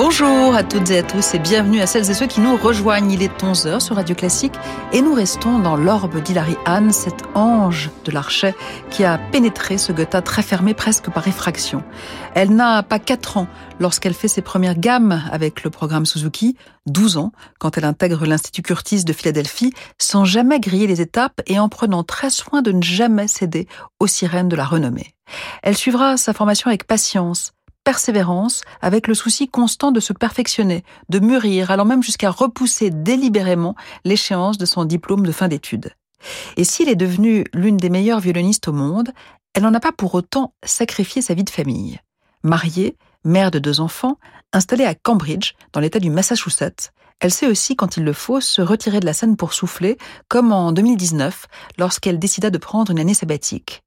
Bonjour à toutes et à tous et bienvenue à celles et ceux qui nous rejoignent. Il est 11h sur Radio Classique et nous restons dans l'orbe d'Hilary Anne, cet ange de l'archet qui a pénétré ce Goethe très fermé presque par effraction. Elle n'a pas 4 ans lorsqu'elle fait ses premières gammes avec le programme Suzuki, 12 ans quand elle intègre l'Institut Curtis de Philadelphie sans jamais griller les étapes et en prenant très soin de ne jamais céder aux sirènes de la renommée. Elle suivra sa formation avec patience, persévérance, avec le souci constant de se perfectionner, de mûrir, allant même jusqu'à repousser délibérément l'échéance de son diplôme de fin d'études. Et s'il est devenu l'une des meilleures violonistes au monde, elle n'en a pas pour autant sacrifié sa vie de famille. Mariée, mère de deux enfants, installée à Cambridge, dans l'État du Massachusetts, elle sait aussi, quand il le faut, se retirer de la scène pour souffler, comme en 2019, lorsqu'elle décida de prendre une année sabbatique.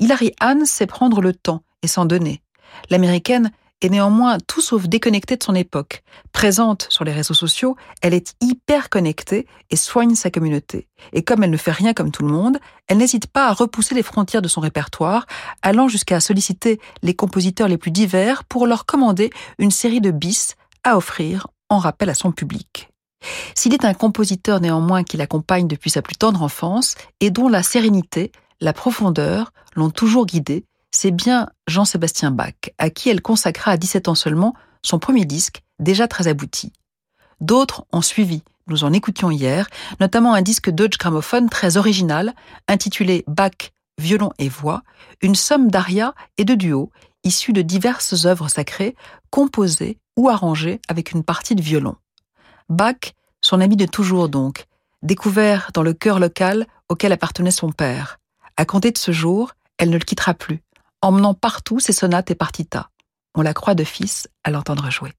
Hilary Anne sait prendre le temps et s'en donner. L'américaine est néanmoins tout sauf déconnectée de son époque. Présente sur les réseaux sociaux, elle est hyper connectée et soigne sa communauté. Et comme elle ne fait rien comme tout le monde, elle n'hésite pas à repousser les frontières de son répertoire, allant jusqu'à solliciter les compositeurs les plus divers pour leur commander une série de bis à offrir en rappel à son public. S'il est un compositeur néanmoins qui l'accompagne depuis sa plus tendre enfance et dont la sérénité, la profondeur l'ont toujours guidé, c'est bien Jean-Sébastien Bach, à qui elle consacra à 17 ans seulement son premier disque, déjà très abouti. D'autres ont suivi, nous en écoutions hier, notamment un disque Deutsche Grammophon très original, intitulé Bach, violon et voix, une somme d'arias et de duos, issus de diverses œuvres sacrées, composées ou arrangées avec une partie de violon. Bach, son ami de toujours donc, découvert dans le chœur local auquel appartenait son père. À compter de ce jour, elle ne le quittera plus emmenant partout ses sonates et partitas. On la croit de fils à l'entendre jouer.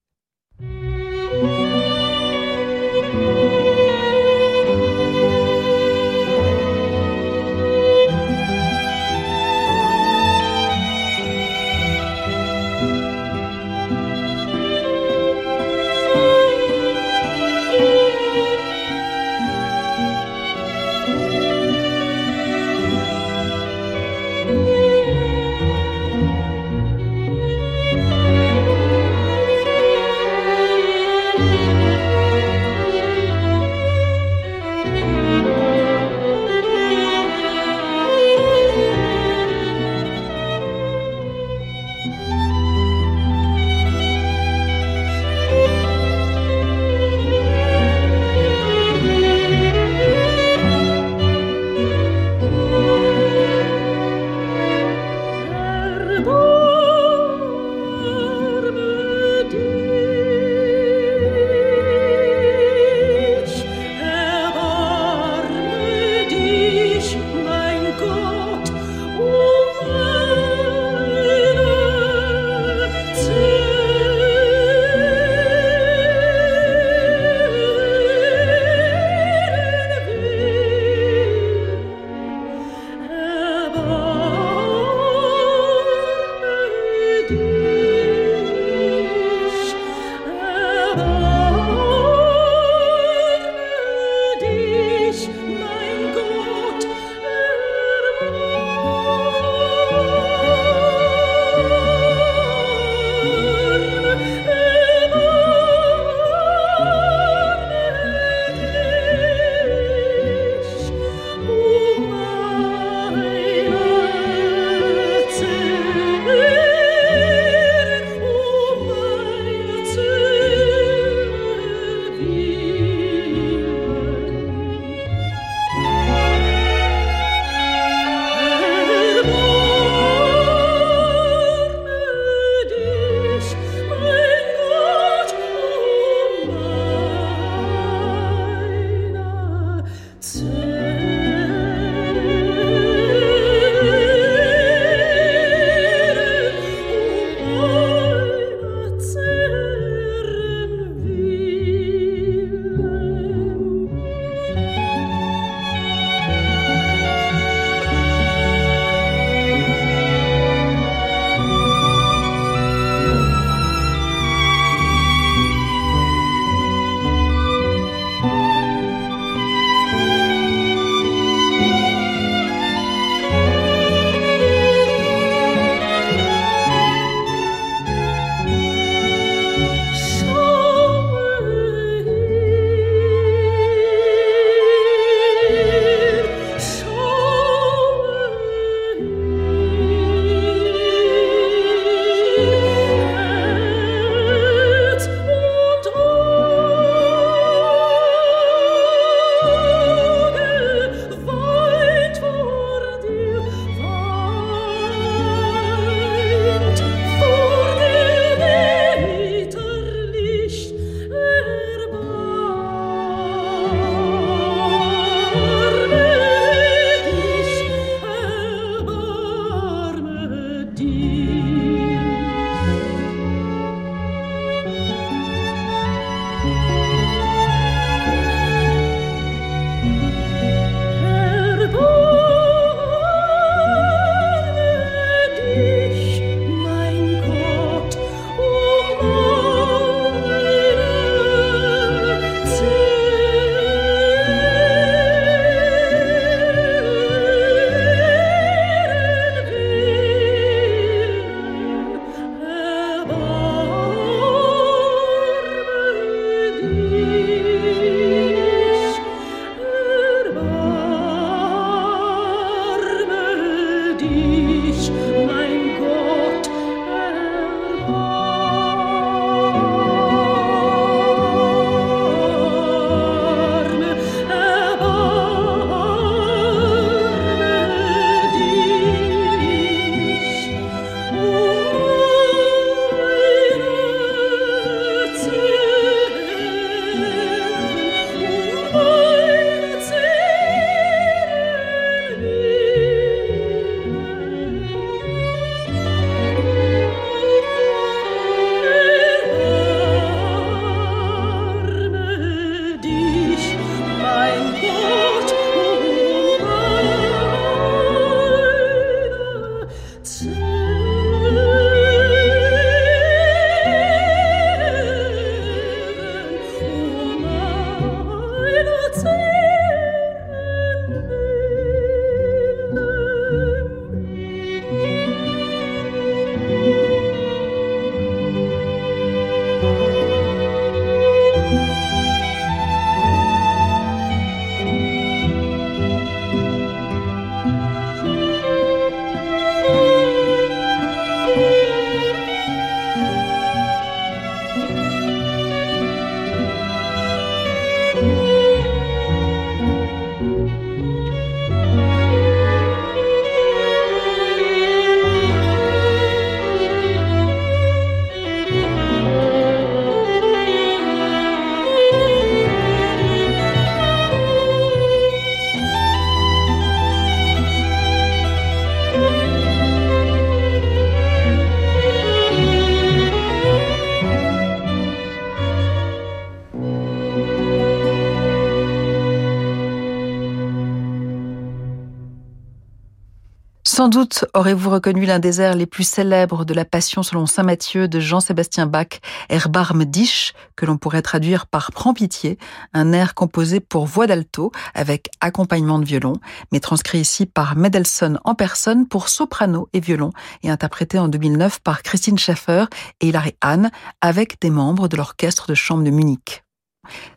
Sans doute aurez-vous reconnu l'un des airs les plus célèbres de la Passion selon saint Matthieu de Jean-Sébastien Bach, Erbarme dich, que l'on pourrait traduire par Prends pitié, un air composé pour voix d'alto avec accompagnement de violon, mais transcrit ici par Mendelssohn en personne pour soprano et violon et interprété en 2009 par Christine Schaeffer et Hilary Hahn avec des membres de l'orchestre de chambre de Munich.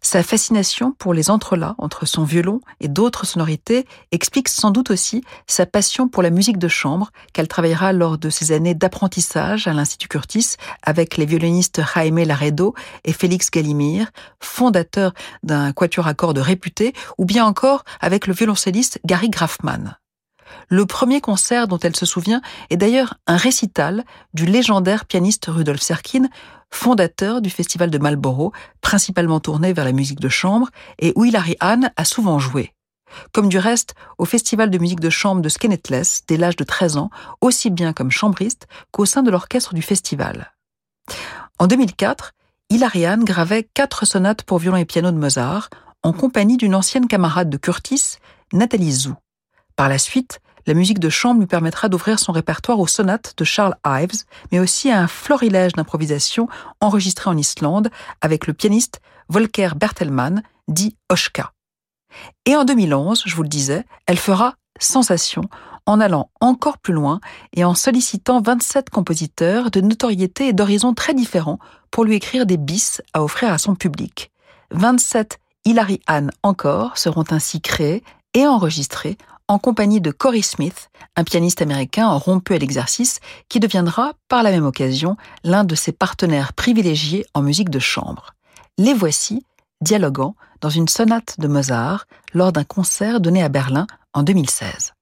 Sa fascination pour les entrelacs entre son violon et d'autres sonorités explique sans doute aussi sa passion pour la musique de chambre qu'elle travaillera lors de ses années d'apprentissage à l'Institut Curtis avec les violonistes Jaime Laredo et Félix Gallimir, fondateurs d'un quatuor à cordes réputé, ou bien encore avec le violoncelliste Gary Grafman. Le premier concert dont elle se souvient est d'ailleurs un récital du légendaire pianiste Rudolf Serkin, fondateur du Festival de Marlborough, principalement tourné vers la musique de chambre, et où Hilary Hahn a souvent joué. Comme du reste au Festival de musique de chambre de Skenetless dès l'âge de 13 ans, aussi bien comme chambriste qu'au sein de l'orchestre du festival. En 2004, Hilary Hahn gravait quatre sonates pour violon et piano de Mozart, en compagnie d'une ancienne camarade de Curtis, Nathalie Zou. Par la suite, la musique de chambre lui permettra d'ouvrir son répertoire aux sonates de Charles Ives, mais aussi à un florilège d'improvisation enregistré en Islande avec le pianiste Volker Bertelmann, dit Oshka. Et en 2011, je vous le disais, elle fera sensation en allant encore plus loin et en sollicitant 27 compositeurs de notoriété et d'horizons très différents pour lui écrire des bis à offrir à son public. 27 Hilary Anne encore seront ainsi créés et enregistrés en compagnie de Corey Smith, un pianiste américain rompu à l'exercice qui deviendra par la même occasion l'un de ses partenaires privilégiés en musique de chambre. Les voici dialoguant dans une sonate de Mozart lors d'un concert donné à Berlin en 2016.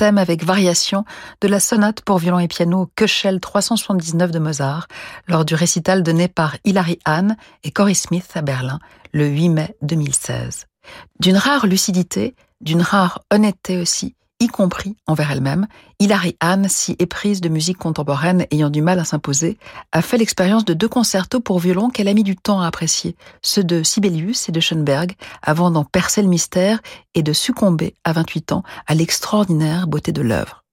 Thème avec variation de la sonate pour violon et piano Köchel 379 de Mozart, lors du récital donné par Hilary Hahn et Cory Smith à Berlin le 8 mai 2016. D'une rare lucidité, d'une rare honnêteté aussi, y compris envers elle-même, Hilary Hahn, si éprise de musique contemporaine ayant du mal à s'imposer, a fait l'expérience de deux concertos pour violon qu'elle a mis du temps à apprécier, ceux de Sibelius et de Schoenberg, avant d'en percer le mystère et de succomber à 28 ans à l'extraordinaire beauté de l'œuvre.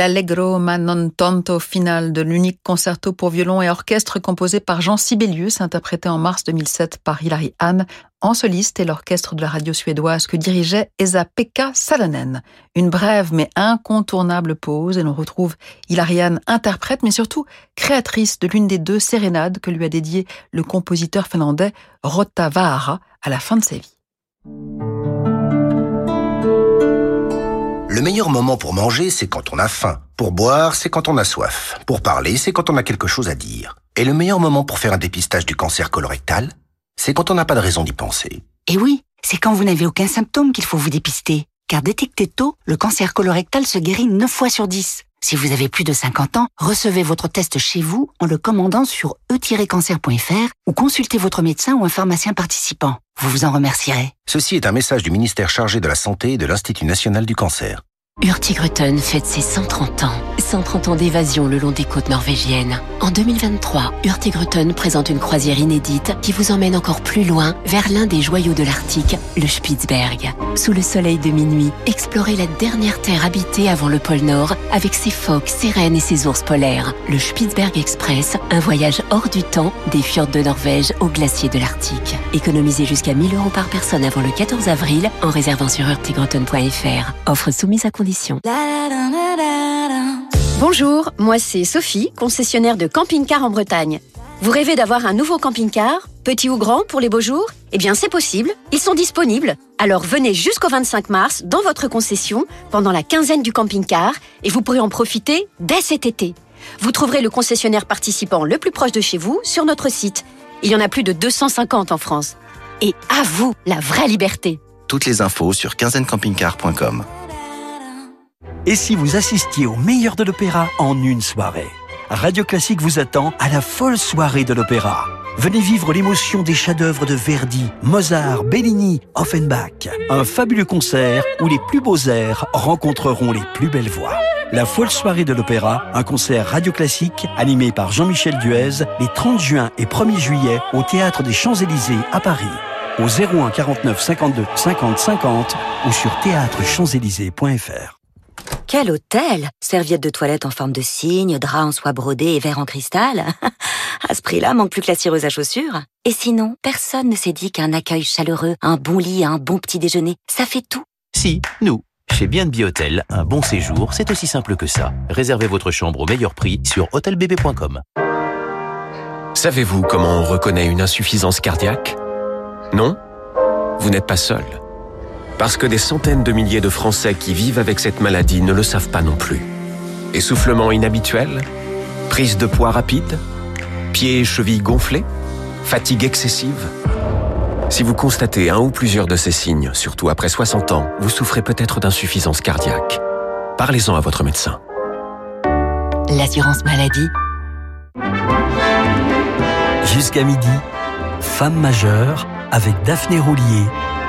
l'Allegro ma non tanto final de l'unique concerto pour violon et orchestre composé par Jean Sibelius, interprété en mars 2007 par Hilary Hahn, en soliste et l'orchestre de la radio suédoise que dirigeait Esa-Pekka Salonen. Une brève mais incontournable pause et l'on retrouve Hilary Hahn interprète mais surtout créatrice de l'une des deux sérénades que lui a dédiées le compositeur finlandais Rotta Vaara à la fin de sa vie. Le meilleur moment pour manger, c'est quand on a faim. Pour boire, c'est quand on a soif. Pour parler, c'est quand on a quelque chose à dire. Et le meilleur moment pour faire un dépistage du cancer colorectal, c'est quand on n'a pas de raison d'y penser. Et oui, c'est quand vous n'avez aucun symptôme qu'il faut vous dépister. Car détecté tôt, le cancer colorectal se guérit 9 fois sur 10. Si vous avez plus de 50 ans, recevez votre test chez vous en le commandant sur e-cancer.fr ou consultez votre médecin ou un pharmacien participant. Vous vous en remercierez. Ceci est un message du ministère chargé de la Santé et de l'Institut national du cancer. Hurtigruten fête ses 130 ans. 130 ans d'évasion le long des côtes norvégiennes. En 2023, Hurtigruten présente une croisière inédite qui vous emmène encore plus loin vers l'un des joyaux de l'Arctique, le Spitzberg. Sous le soleil de minuit, explorez la dernière terre habitée avant le pôle Nord avec ses phoques, ses rennes et ses ours polaires. Le Spitzberg Express, un voyage hors du temps des fjords de Norvège aux glaciers de l'Arctique. Économisez jusqu'à 1000 euros par personne avant le 14 avril en réservant sur hurtigruten.fr. Offre soumise à condition. Bonjour, moi c'est Sophie, concessionnaire de camping-car en Bretagne. Vous rêvez d'avoir un nouveau camping-car, petit ou grand, pour les beaux jours? Eh bien c'est possible, ils sont disponibles. Alors venez jusqu'au 25 mars dans votre concession pendant la quinzaine du camping-car et vous pourrez en profiter dès cet été. Vous trouverez le concessionnaire participant le plus proche de chez vous sur notre site. Il y en a plus de 250 en France. Et à vous la vraie liberté. Toutes les infos sur quinzainecampingcar.com. Et si vous assistiez au meilleur de l'opéra en une soirée Radio Classique vous attend à la folle soirée de l'opéra. Venez vivre l'émotion des chefs-d'œuvre de Verdi, Mozart, Bellini, Offenbach. Un fabuleux concert où les plus beaux airs rencontreront les plus belles voix. La folle soirée de l'opéra, un concert radio classique animé par Jean-Michel Duez les 30 juin et 1er juillet au Théâtre des Champs-Élysées à Paris. Au 01 49 52 50 50 ou sur théâtrechamps-élysées.fr. Quel hôtel Serviettes de toilette en forme de cygne, draps en soie brodée et verre en cristal. à ce prix-là, manque plus que la cireuse à chaussures. Et sinon, personne ne s'est dit qu'un accueil chaleureux, un bon lit, un bon petit déjeuner, ça fait tout. Si, nous. Chez B&B Hôtel, un bon séjour, c'est aussi simple que ça. Réservez votre chambre au meilleur prix sur hôtelbb.com. Savez-vous comment on reconnaît une insuffisance cardiaque? Non? Vous n'êtes pas seul. Parce que des centaines de milliers de Français qui vivent avec cette maladie ne le savent pas non plus. Essoufflement inhabituel Prise de poids rapide Pieds et chevilles gonflés Fatigue excessive Si vous constatez un ou plusieurs de ces signes, surtout après 60 ans, vous souffrez peut-être d'insuffisance cardiaque. Parlez-en à votre médecin. L'assurance maladie. Jusqu'à midi, Femme majeure avec Daphné Roulier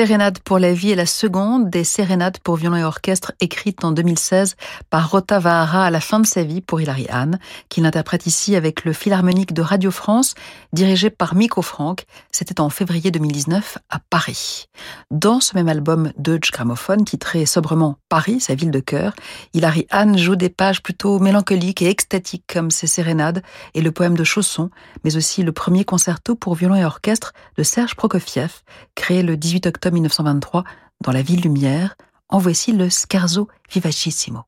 Sérénade pour la vie est la seconde des sérénades pour violon et orchestre écrites en 2016 par Rota Vahara à la fin de sa vie pour Hilary Hahn, qu'il interprète ici avec le Philharmonique de Radio France, dirigé par Miko Frank. C'était en février 2019 à Paris. Dans ce même album Deutsche Gramophone, titré sobrement Paris, sa ville de cœur, Hilary Hahn joue des pages plutôt mélancoliques et extatiques comme ses sérénades et le poème de Chausson, mais aussi le premier concerto pour violon et orchestre de Serge Prokofiev, créé le 18 octobre 1923 dans la ville lumière. En voici le Scarzo Vivacissimo.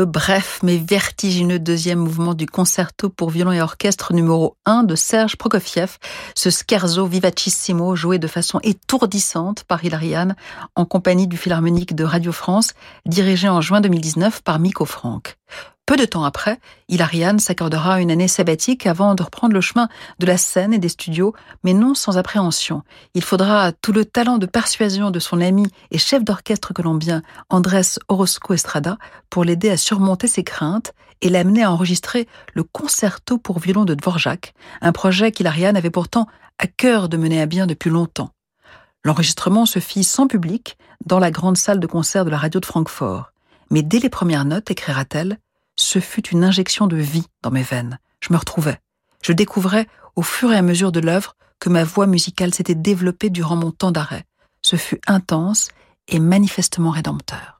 Le bref mais vertigineux deuxième mouvement du concerto pour violon et orchestre numéro 1 de Serge Prokofiev, ce scherzo vivacissimo joué de façon étourdissante par Hilariane en compagnie du Philharmonique de Radio France, dirigé en juin 2019 par Miko Frank. Peu de temps après, Hilariane s'accordera une année sabbatique avant de reprendre le chemin de la scène et des studios, mais non sans appréhension. Il faudra tout le talent de persuasion de son ami et chef d'orchestre colombien Andrés Orozco Estrada pour l'aider à surmonter ses craintes et l'amener à enregistrer le concerto pour violon de Dvorak, un projet qu'Ilariane avait pourtant à cœur de mener à bien depuis longtemps. L'enregistrement se fit sans public dans la grande salle de concert de la radio de Francfort. Mais dès les premières notes, écrira-t-elle, ce fut une injection de vie dans mes veines. Je me retrouvais. Je découvrais, au fur et à mesure de l'œuvre, que ma voix musicale s'était développée durant mon temps d'arrêt. Ce fut intense et manifestement rédempteur.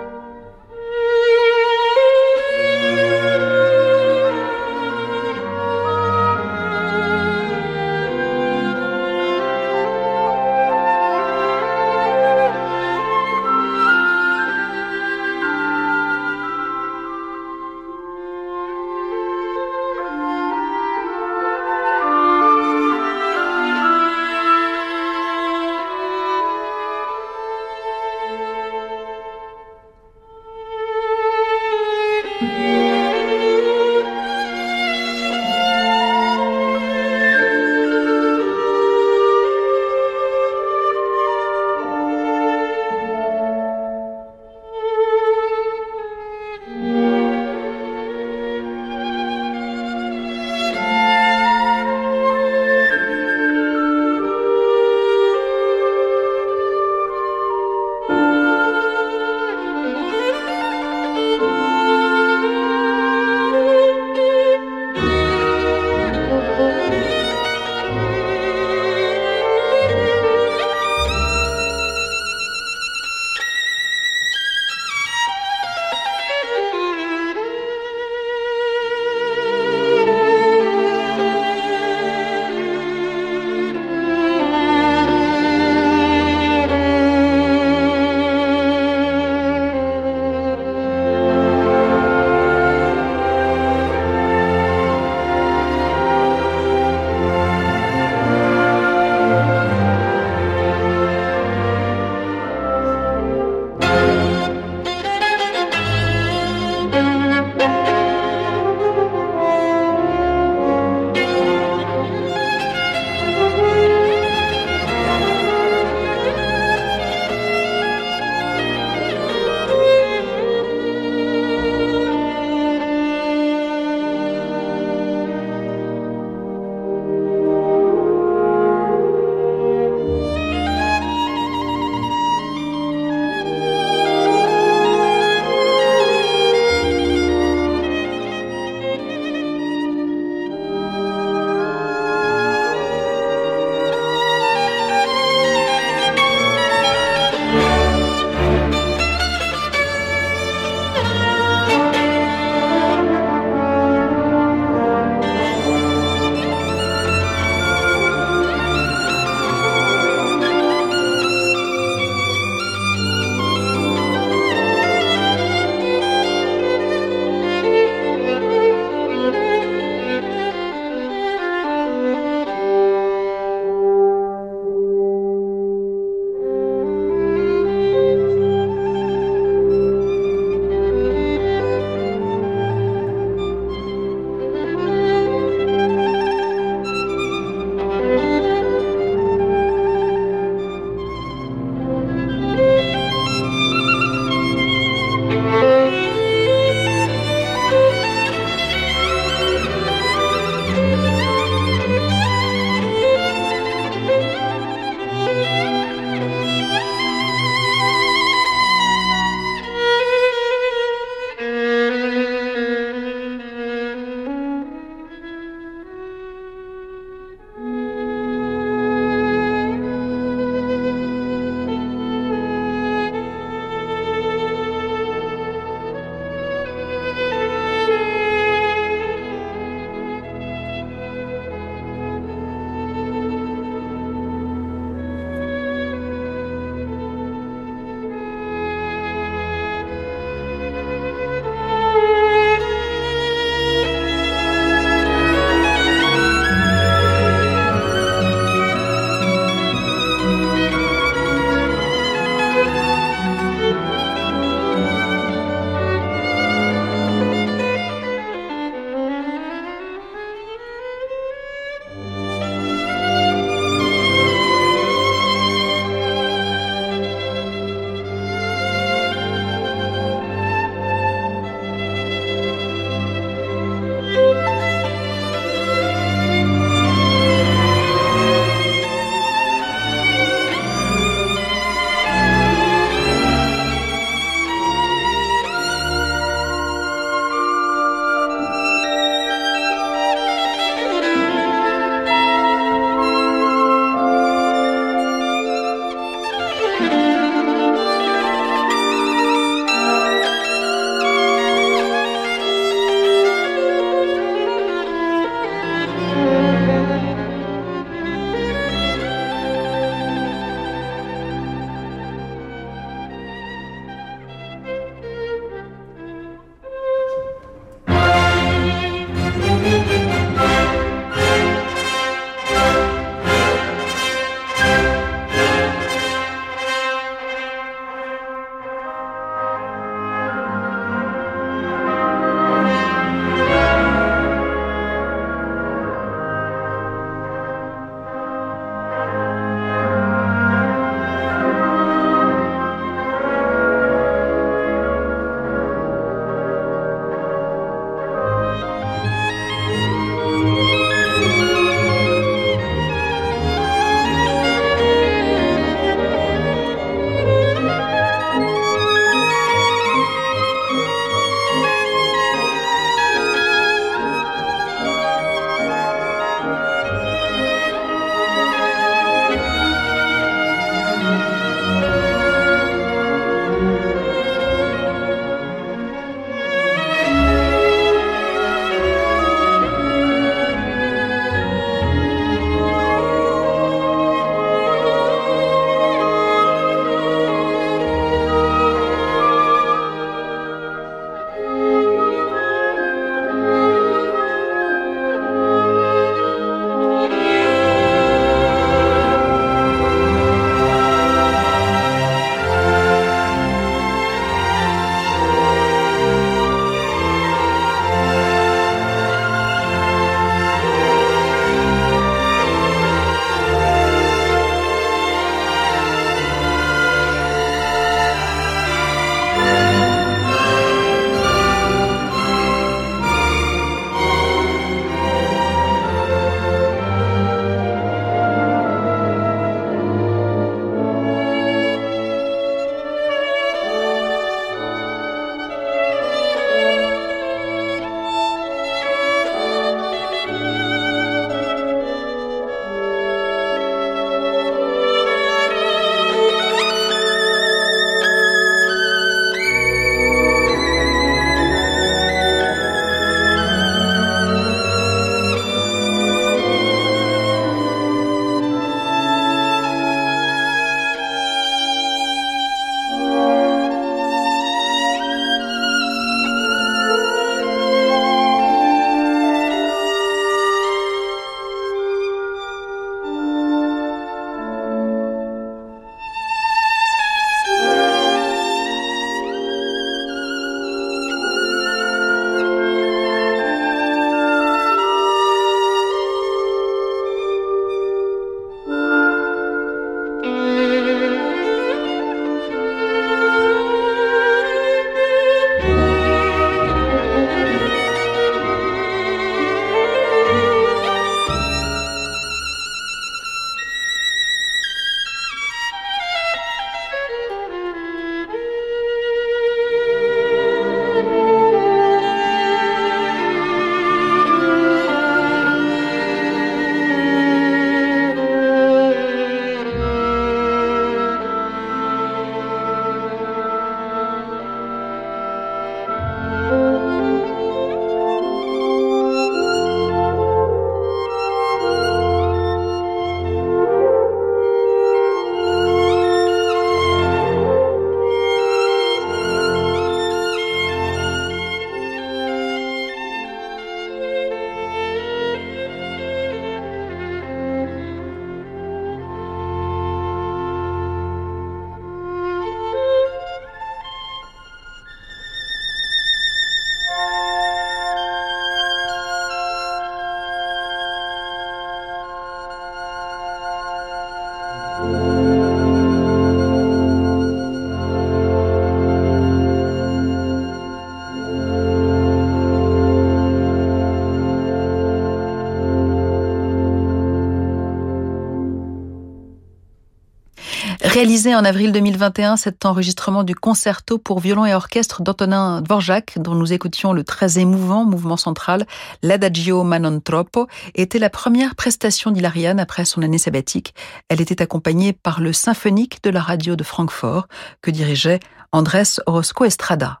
Réalisé en avril 2021, cet enregistrement du concerto pour violon et orchestre d'Antonin Dvorak, dont nous écoutions le très émouvant mouvement central, l'Adagio Manon Troppo, était la première prestation d'Hilariane après son année sabbatique. Elle était accompagnée par le symphonique de la radio de Francfort, que dirigeait Andrés Orozco Estrada.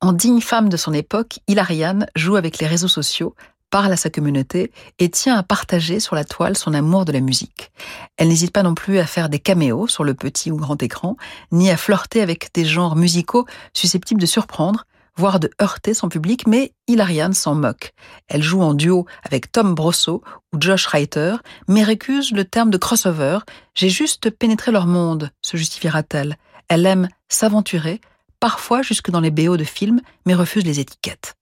En digne femme de son époque, Hilariane joue avec les réseaux sociaux, parle à sa communauté et tient à partager sur la toile son amour de la musique. Elle n'hésite pas non plus à faire des caméos sur le petit ou grand écran, ni à flirter avec des genres musicaux susceptibles de surprendre, voire de heurter son public, mais Hilariane s'en moque. Elle joue en duo avec Tom Brosso ou Josh Reiter, mais récuse le terme de crossover. J'ai juste pénétré leur monde, se justifiera-t-elle. Elle aime s'aventurer, parfois jusque dans les BO de films, mais refuse les étiquettes.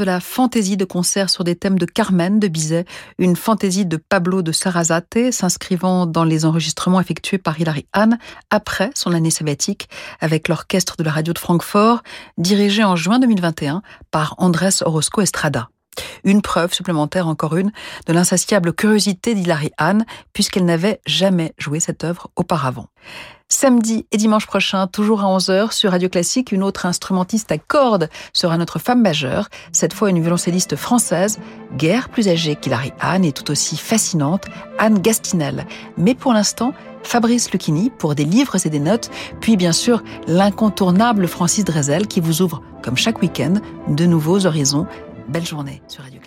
De la fantaisie de concert sur des thèmes de Carmen de Bizet, une fantaisie de Pablo de Sarasate s'inscrivant dans les enregistrements effectués par Hilary Hahn après son année sabbatique avec l'orchestre de la radio de Francfort, dirigé en juin 2021 par Andrés Orozco Estrada. Une preuve supplémentaire, encore une, de l'insatiable curiosité d'Hilary Hahn, puisqu'elle n'avait jamais joué cette œuvre auparavant. Samedi et dimanche prochain, toujours à 11h sur Radio Classique, une autre instrumentiste à cordes sera notre femme majeure, cette fois une violoncelliste française, guère plus âgée qu'Hilary Hahn et tout aussi fascinante, Anne Gastinel. Mais pour l'instant, Fabrice Lucchini pour des livres et des notes, puis bien sûr l'incontournable Francis Drezel qui vous ouvre, comme chaque week-end, de nouveaux horizons. Belle journée sur Radio.